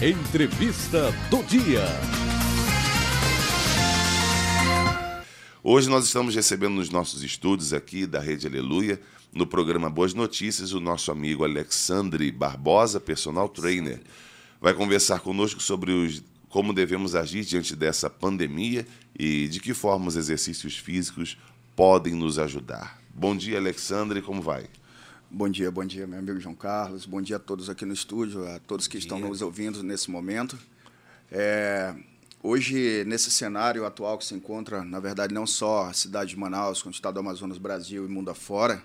Entrevista do dia. Hoje nós estamos recebendo nos nossos estúdios aqui da Rede Aleluia, no programa Boas Notícias, o nosso amigo Alexandre Barbosa, personal trainer. Vai conversar conosco sobre os, como devemos agir diante dessa pandemia e de que forma os exercícios físicos podem nos ajudar. Bom dia, Alexandre, como vai? Bom dia, bom dia, meu amigo João Carlos. Bom dia a todos aqui no estúdio, a todos que estão nos ouvindo nesse momento. É, hoje, nesse cenário atual que se encontra, na verdade, não só a cidade de Manaus, como o estado do Amazonas, Brasil e mundo afora,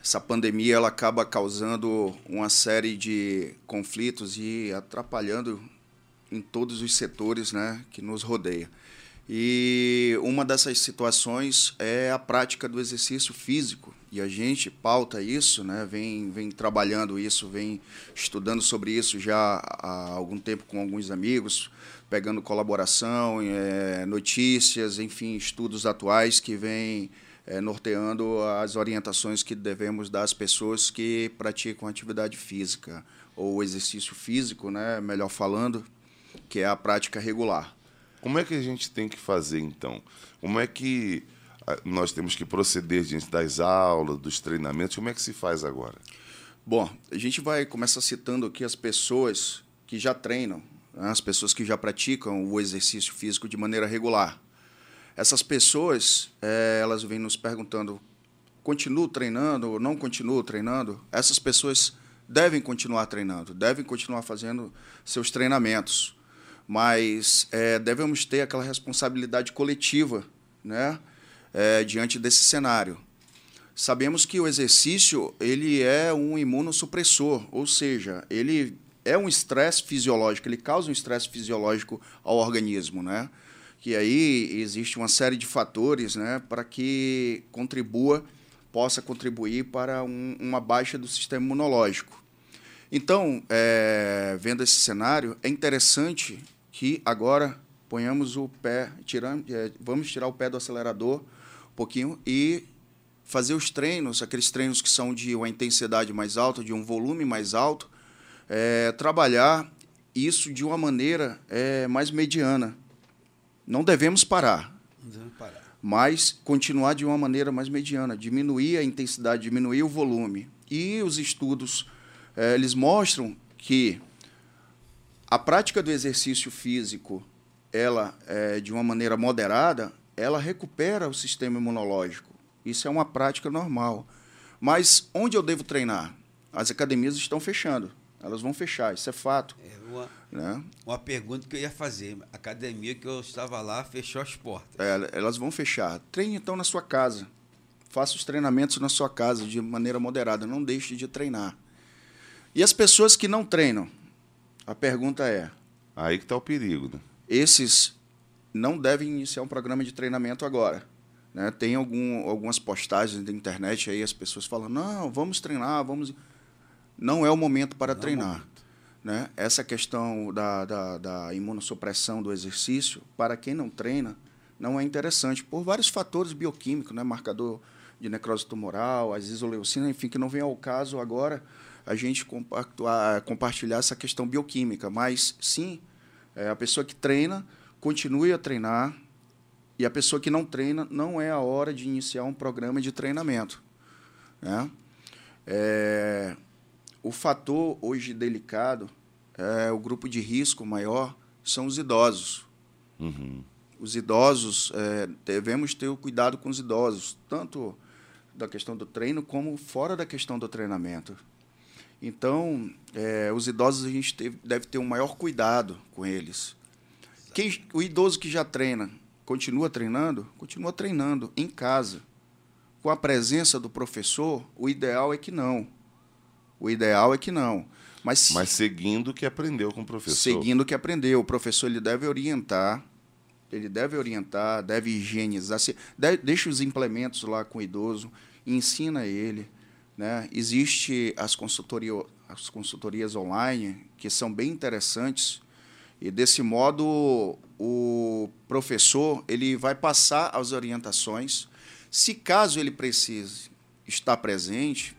essa pandemia ela acaba causando uma série de conflitos e atrapalhando em todos os setores né, que nos rodeia. E uma dessas situações é a prática do exercício físico. E a gente pauta isso, né? vem, vem trabalhando isso, vem estudando sobre isso já há algum tempo com alguns amigos, pegando colaboração, é, notícias, enfim, estudos atuais que vêm é, norteando as orientações que devemos dar às pessoas que praticam atividade física ou exercício físico, né? melhor falando, que é a prática regular. Como é que a gente tem que fazer, então? Como é que ah, nós temos que proceder diante das aulas, dos treinamentos? Como é que se faz agora? Bom, a gente vai começar citando aqui as pessoas que já treinam, né? as pessoas que já praticam o exercício físico de maneira regular. Essas pessoas, é, elas vêm nos perguntando, continuo treinando ou não continuo treinando? Essas pessoas devem continuar treinando, devem continuar fazendo seus treinamentos mas é, devemos ter aquela responsabilidade coletiva né, é, diante desse cenário. Sabemos que o exercício ele é um imunossupressor, ou seja, ele é um estresse fisiológico, ele causa um estresse fisiológico ao organismo, né? Que aí existe uma série de fatores, né, para que contribua, possa contribuir para um, uma baixa do sistema imunológico. Então, é, vendo esse cenário, é interessante que agora ponhamos o pé, tirando, é, vamos tirar o pé do acelerador um pouquinho e fazer os treinos, aqueles treinos que são de uma intensidade mais alta, de um volume mais alto, é, trabalhar isso de uma maneira é, mais mediana. Não devemos parar, Não devemos parar, mas continuar de uma maneira mais mediana, diminuir a intensidade, diminuir o volume. E os estudos é, eles mostram que a prática do exercício físico, ela é, de uma maneira moderada, ela recupera o sistema imunológico. Isso é uma prática normal. Mas onde eu devo treinar? As academias estão fechando. Elas vão fechar, isso é fato. É uma, né? uma pergunta que eu ia fazer. A academia que eu estava lá fechou as portas. É, elas vão fechar. Treine então na sua casa. Faça os treinamentos na sua casa de maneira moderada. Não deixe de treinar. E as pessoas que não treinam? A pergunta é: aí que está o perigo, né? Esses não devem iniciar um programa de treinamento agora. Né? Tem algum, algumas postagens da internet aí, as pessoas falam: não, vamos treinar, vamos. Não é o momento para não é treinar. Momento. Né? Essa questão da, da, da imunossupressão do exercício, para quem não treina, não é interessante, por vários fatores bioquímicos, né? marcador de necrose tumoral, as isoleucinas, enfim, que não vem ao caso agora a gente compartilhar essa questão bioquímica, mas sim, é, a pessoa que treina continue a treinar e a pessoa que não treina não é a hora de iniciar um programa de treinamento. Né? É, o fator hoje delicado, é, o grupo de risco maior são os idosos. Uhum. Os idosos, é, devemos ter o cuidado com os idosos, tanto da questão do treino como fora da questão do treinamento. Então, é, os idosos a gente teve, deve ter um maior cuidado com eles. Quem, o idoso que já treina, continua treinando? Continua treinando em casa. Com a presença do professor, o ideal é que não. O ideal é que não. Mas, Mas seguindo o que aprendeu com o professor. Seguindo o que aprendeu. O professor ele deve orientar, ele deve orientar, deve higienizar, deve, deixa os implementos lá com o idoso, ensina ele né? Existe as, consultoria, as consultorias online, que são bem interessantes, e desse modo o professor ele vai passar as orientações. Se caso ele precise estar presente,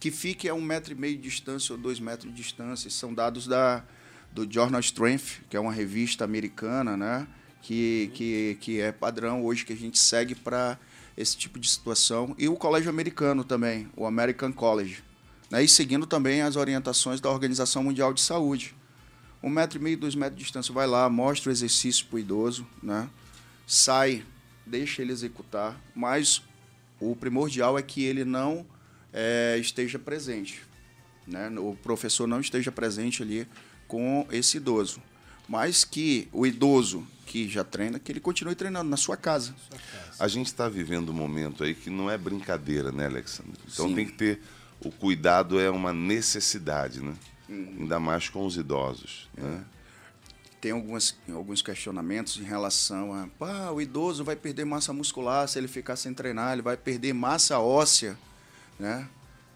que fique a um metro e meio de distância ou dois metros de distância. São dados da, do Journal Strength, que é uma revista americana, né? Que, que, que é padrão hoje que a gente segue para esse tipo de situação. E o colégio americano também, o American College. Né? E seguindo também as orientações da Organização Mundial de Saúde. Um metro e meio, dois metros de distância, vai lá, mostra o exercício para o idoso, né? sai, deixa ele executar, mas o primordial é que ele não é, esteja presente. Né? O professor não esteja presente ali com esse idoso. Mas que o idoso que já treina, que ele continue treinando na sua casa. Sua casa. A gente está vivendo um momento aí que não é brincadeira, né, Alexandre? Então Sim. tem que ter. O cuidado é uma necessidade, né? Uhum. Ainda mais com os idosos. É. Né? Tem algumas, alguns questionamentos em relação a pá, o idoso vai perder massa muscular se ele ficar sem treinar, ele vai perder massa óssea. Né?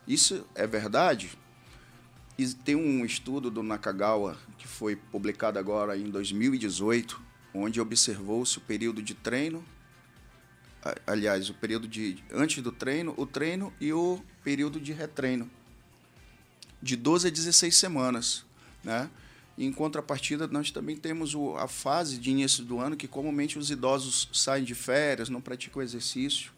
Isso é verdade? Tem um estudo do Nakagawa que foi publicado agora em 2018, onde observou-se o período de treino, aliás, o período de antes do treino, o treino e o período de retreino, de 12 a 16 semanas, né? Em contrapartida, nós também temos a fase de início do ano que comumente os idosos saem de férias, não praticam exercício,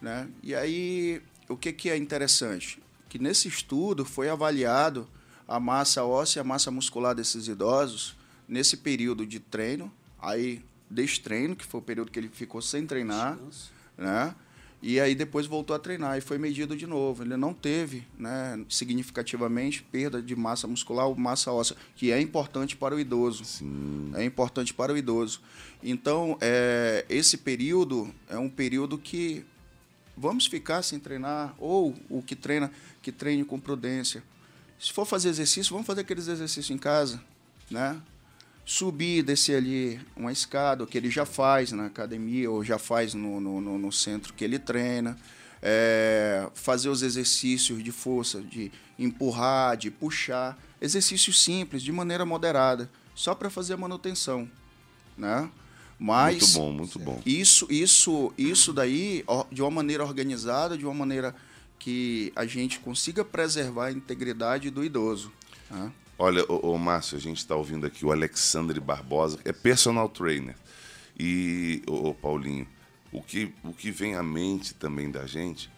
né? E aí, o que, que é interessante? Que nesse estudo foi avaliado a massa óssea e a massa muscular desses idosos nesse período de treino, aí destreino, que foi o período que ele ficou sem treinar, né? E aí depois voltou a treinar e foi medido de novo. Ele não teve, né, significativamente perda de massa muscular ou massa óssea, que é importante para o idoso. Sim. É importante para o idoso. Então, é, esse período é um período que vamos ficar sem treinar ou o que treina que treine com prudência se for fazer exercício, vamos fazer aqueles exercícios em casa, né? Subir, descer ali uma escada, que ele já faz na academia ou já faz no, no, no centro que ele treina. É, fazer os exercícios de força, de empurrar, de puxar. Exercícios simples, de maneira moderada, só para fazer a manutenção, né? Mas muito bom, muito bom. Isso, isso, isso daí de uma maneira organizada, de uma maneira que a gente consiga preservar a integridade do idoso. Né? Olha, o, o Márcio, a gente está ouvindo aqui o Alexandre Barbosa, é personal trainer. E, o, Paulinho, o que, o que vem à mente também da gente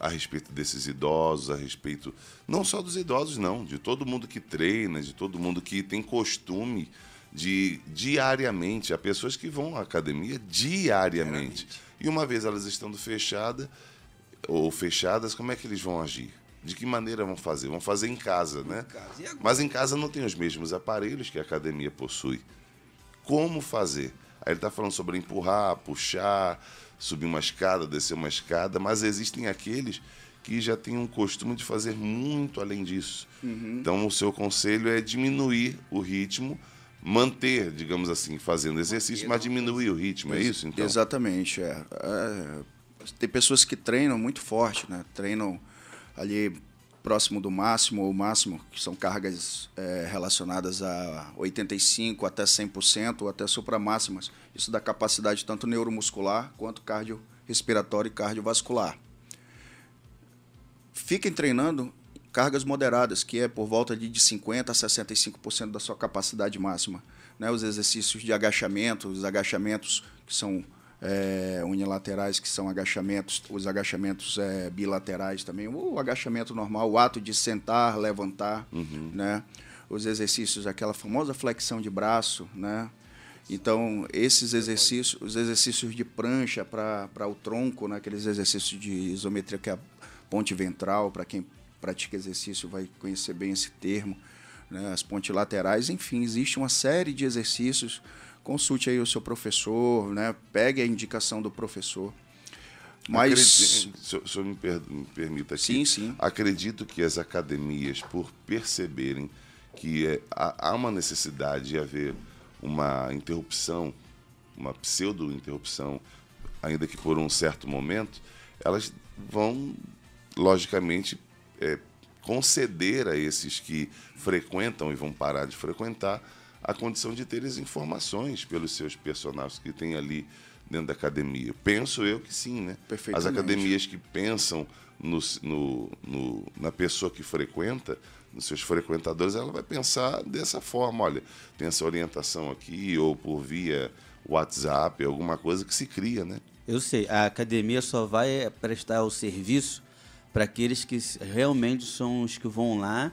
a respeito desses idosos, a respeito não só dos idosos, não, de todo mundo que treina, de todo mundo que tem costume de diariamente, há pessoas que vão à academia diariamente. diariamente. E uma vez elas estando fechadas, ou fechadas, como é que eles vão agir? De que maneira vão fazer? Vão fazer em casa, né? Em casa. Mas em casa não tem os mesmos aparelhos que a academia possui. Como fazer? Aí ele está falando sobre empurrar, puxar, subir uma escada, descer uma escada, mas existem aqueles que já têm um costume de fazer muito além disso. Uhum. Então, o seu conselho é diminuir o ritmo, manter, digamos assim, fazendo exercício, mas diminuir o ritmo, é isso? Então? Exatamente. É. é tem pessoas que treinam muito forte, né? Treinam ali próximo do máximo ou máximo, que são cargas é, relacionadas a 85% até 100% ou até supramáximas. Isso dá capacidade tanto neuromuscular quanto cardiorrespiratória e cardiovascular. Fiquem treinando cargas moderadas, que é por volta de 50% a 65% da sua capacidade máxima. Né? Os exercícios de agachamento, os agachamentos que são é, unilaterais, que são agachamentos, os agachamentos é, bilaterais também, o agachamento normal, o ato de sentar, levantar, uhum. né? os exercícios, aquela famosa flexão de braço, né? Então, esses exercícios, os exercícios de prancha para o tronco, né? aqueles exercícios de isometria, que é a ponte ventral, para quem pratica exercício vai conhecer bem esse termo, né? as pontes laterais, enfim, existe uma série de exercícios consulte aí o seu professor, né? Pegue a indicação do professor. Mas Acredito, se, o senhor me, per, me permita aqui, sim, sim. acredito que as academias, por perceberem que é, há, há uma necessidade de haver uma interrupção, uma pseudo-interrupção, ainda que por um certo momento, elas vão, logicamente, é, conceder a esses que frequentam e vão parar de frequentar a condição de ter as informações pelos seus personagens que tem ali dentro da academia. Penso eu que sim, né? As academias que pensam no, no, no, na pessoa que frequenta nos seus frequentadores, ela vai pensar dessa forma, olha, tem essa orientação aqui, ou por via WhatsApp, alguma coisa que se cria, né? Eu sei, a academia só vai prestar o serviço para aqueles que realmente são os que vão lá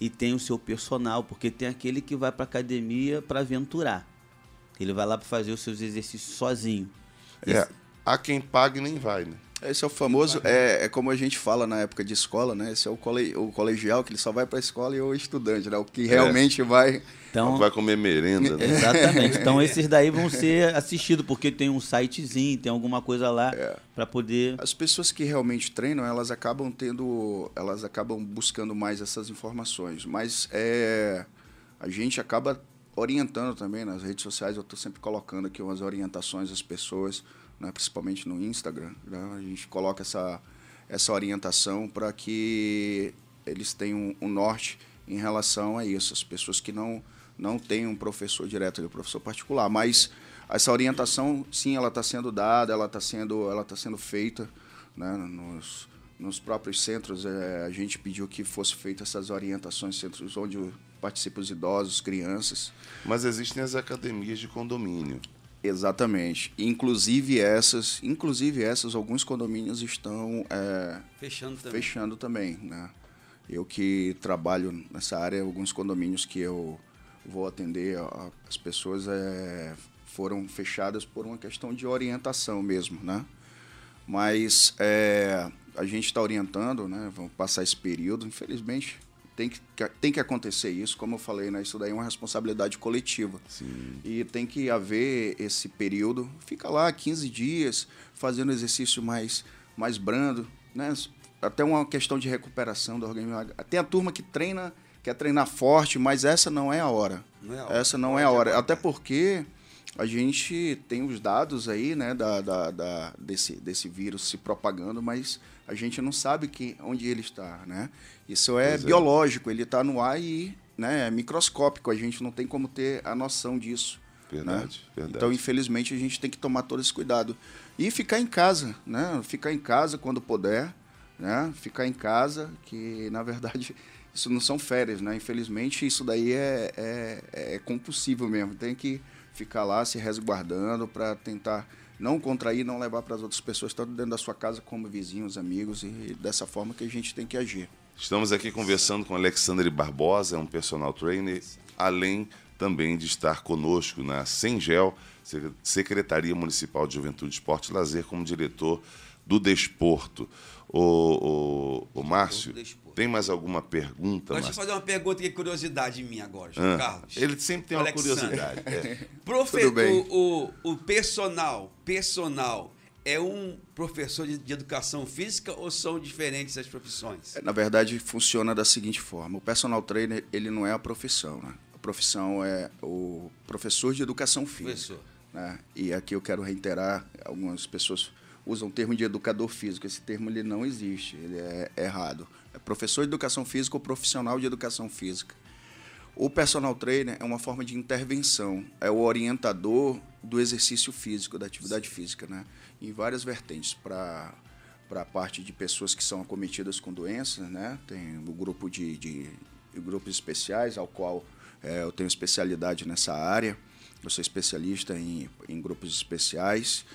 e tem o seu personal, porque tem aquele que vai para academia para aventurar. Ele vai lá para fazer os seus exercícios sozinho. É, há quem pague nem vai, né? Esse é o famoso, é, é como a gente fala na época de escola, né? Esse é o, cole, o colegial, que ele só vai para a escola e o estudante, né? O que realmente é. vai... Então, vai comer merenda. Né? Exatamente. Então esses daí vão ser assistidos, porque tem um sitezinho, tem alguma coisa lá é. para poder... As pessoas que realmente treinam, elas acabam tendo... Elas acabam buscando mais essas informações. Mas é, a gente acaba orientando também nas redes sociais. Eu estou sempre colocando aqui umas orientações às pessoas né, principalmente no Instagram. Né, a gente coloca essa, essa orientação para que eles tenham um norte em relação a isso. As pessoas que não, não têm um professor direto, um professor particular. Mas essa orientação, sim, ela está sendo dada, ela está sendo, ela tá sendo feita né, nos, nos próprios centros. É, a gente pediu que fosse feitas essas orientações, centros onde participam os idosos, crianças. Mas existem as academias de condomínio. Exatamente. Inclusive essas, inclusive essas, alguns condomínios estão é, fechando também. Fechando também, né? Eu que trabalho nessa área, alguns condomínios que eu vou atender as pessoas é, foram fechadas por uma questão de orientação mesmo, né? Mas é, a gente está orientando, né? Vamos passar esse período. Infelizmente, tem que, tem que acontecer isso, como eu falei, né? Isso daí é uma responsabilidade coletiva. Sim. E tem que haver esse período, fica lá 15 dias, fazendo exercício mais, mais brando, né? Até uma questão de recuperação do organismo. Tem a turma que treina, quer treinar forte, mas essa não é a hora. Não é a hora. Essa não é a hora. Até porque a gente tem os dados aí, né, da, da, da, desse, desse vírus se propagando, mas a gente não sabe que, onde ele está, né? Isso é pois é. biológico, é. ele está no ar e né, é microscópico, a gente não tem como ter a noção disso. Verdade, né? verdade. Então, infelizmente, a gente tem que tomar todo esse cuidado. E ficar em casa, né? Ficar em casa quando puder, né? Ficar em casa, que, na verdade, isso não são férias, né? Infelizmente, isso daí é, é, é compulsivo mesmo. Tem que ficar lá se resguardando para tentar não contrair, não levar para as outras pessoas, tanto dentro da sua casa como vizinhos, amigos, e dessa forma que a gente tem que agir. Estamos aqui conversando com Alexandre Barbosa, é um personal trainer, além também de estar conosco na Sengel, Secretaria Municipal de Juventude, Esporte e Lazer, como diretor do Desporto. O, o, o Márcio, tem mais alguma pergunta? Deixa eu fazer uma pergunta que é curiosidade minha agora, João ah, Carlos. Ele sempre tem uma Alexandre. curiosidade. É. Profe o, o, o personal, personal é um professor de, de, educação física ou são diferentes as profissões? Na verdade, funciona da seguinte forma: o personal trainer ele não é a profissão, né? A profissão é o professor de educação física. Professor. Né? E aqui eu quero reiterar: algumas pessoas usam o termo de educador físico. Esse termo ele não existe, ele é errado é professor de educação física ou profissional de educação física. O personal trainer é uma forma de intervenção, é o orientador do exercício físico, da atividade física, né? em várias vertentes, para para a parte de pessoas que são acometidas com doenças, né? Tem o grupo de, de, de grupos especiais, ao qual é, eu tenho especialidade nessa área. Eu sou especialista em, em grupos especiais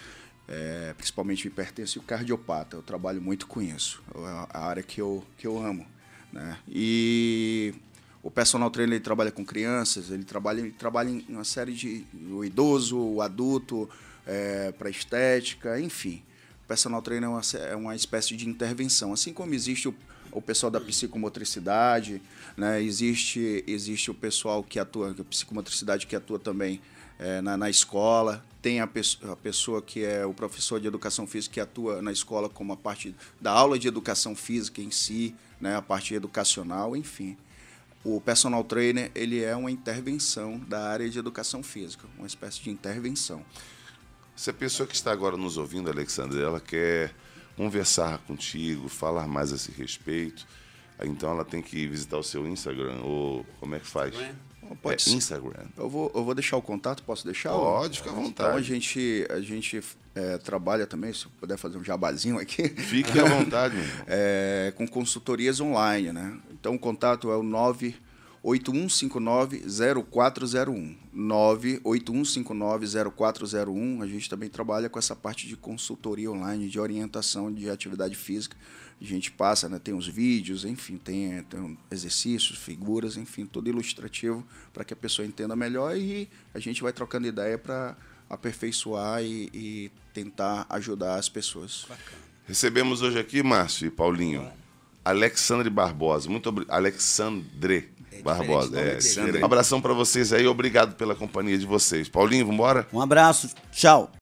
é, principalmente me pertence o cardiopata. Eu trabalho muito com isso, é a área que eu, que eu amo. Né? E o personal trainer ele trabalha com crianças, ele trabalha, ele trabalha em uma série de. o idoso, o adulto, é, para estética, enfim. O personal trainer é uma, é uma espécie de intervenção. Assim como existe o, o pessoal da psicomotricidade, né? existe, existe o pessoal que atua, a psicomotricidade que atua também é, na, na, escola, tem a, pe a, pessoa que é o professor de educação física que atua na escola como a parte da aula de educação física em si, né, a parte educacional, enfim. O personal trainer ele é uma intervenção da área de educação física, uma espécie de intervenção. Se a pessoa que está agora nos ouvindo, Alexandre, ela quer conversar contigo, falar mais a esse respeito, então ela tem que visitar o seu Instagram ou como é que faz? Pode é. Instagram. Eu vou, eu vou deixar o contato, posso deixar? Pode, fica à vontade. Então a gente, a gente é, trabalha também, se puder fazer um jabazinho aqui. Fique à vontade. é, com consultorias online, né? Então o contato é o 981590401. 981590401. A gente também trabalha com essa parte de consultoria online, de orientação de atividade física. A gente passa, né, tem os vídeos, enfim, tem, tem exercícios, figuras, enfim, tudo ilustrativo para que a pessoa entenda melhor e a gente vai trocando ideia para aperfeiçoar e, e, tentar ajudar as pessoas. Bacana. Recebemos hoje aqui, Márcio e Paulinho, Alexandre Barbosa. Muito obrigado. Alexandre é Barbosa. É, um abração para vocês aí, obrigado pela companhia de vocês. Paulinho, vamos embora? Um abraço, tchau.